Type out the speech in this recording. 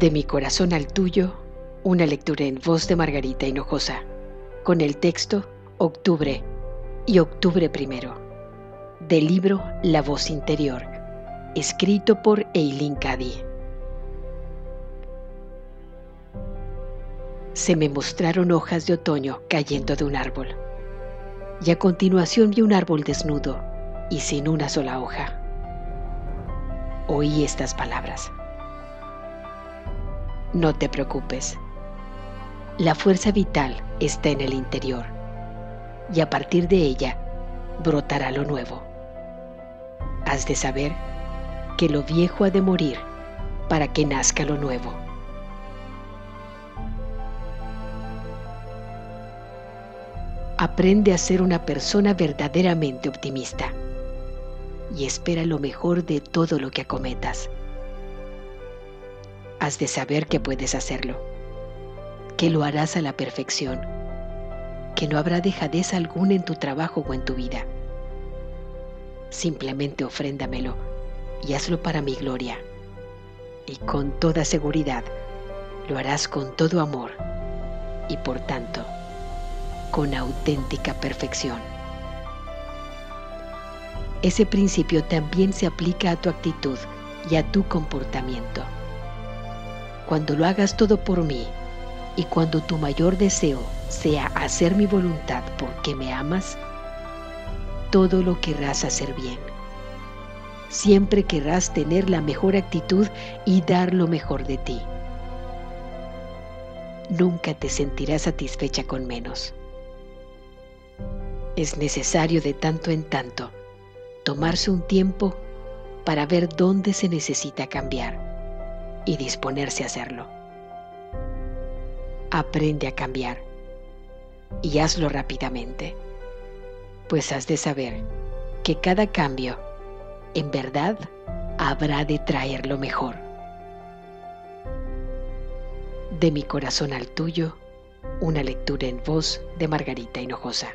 De mi corazón al tuyo, una lectura en voz de Margarita Hinojosa, con el texto Octubre y Octubre primero, del libro La voz interior, escrito por Eileen Cady. Se me mostraron hojas de otoño cayendo de un árbol, y a continuación vi un árbol desnudo y sin una sola hoja. Oí estas palabras. No te preocupes. La fuerza vital está en el interior y a partir de ella brotará lo nuevo. Has de saber que lo viejo ha de morir para que nazca lo nuevo. Aprende a ser una persona verdaderamente optimista y espera lo mejor de todo lo que acometas has de saber que puedes hacerlo, que lo harás a la perfección, que no habrá dejadez alguna en tu trabajo o en tu vida. Simplemente ofréndamelo y hazlo para mi gloria. Y con toda seguridad lo harás con todo amor y por tanto con auténtica perfección. Ese principio también se aplica a tu actitud y a tu comportamiento cuando lo hagas todo por mí y cuando tu mayor deseo sea hacer mi voluntad porque me amas, todo lo querrás hacer bien. Siempre querrás tener la mejor actitud y dar lo mejor de ti. Nunca te sentirás satisfecha con menos. Es necesario de tanto en tanto tomarse un tiempo para ver dónde se necesita cambiar y disponerse a hacerlo. Aprende a cambiar y hazlo rápidamente, pues has de saber que cada cambio en verdad habrá de traer lo mejor. De mi corazón al tuyo, una lectura en voz de Margarita Hinojosa.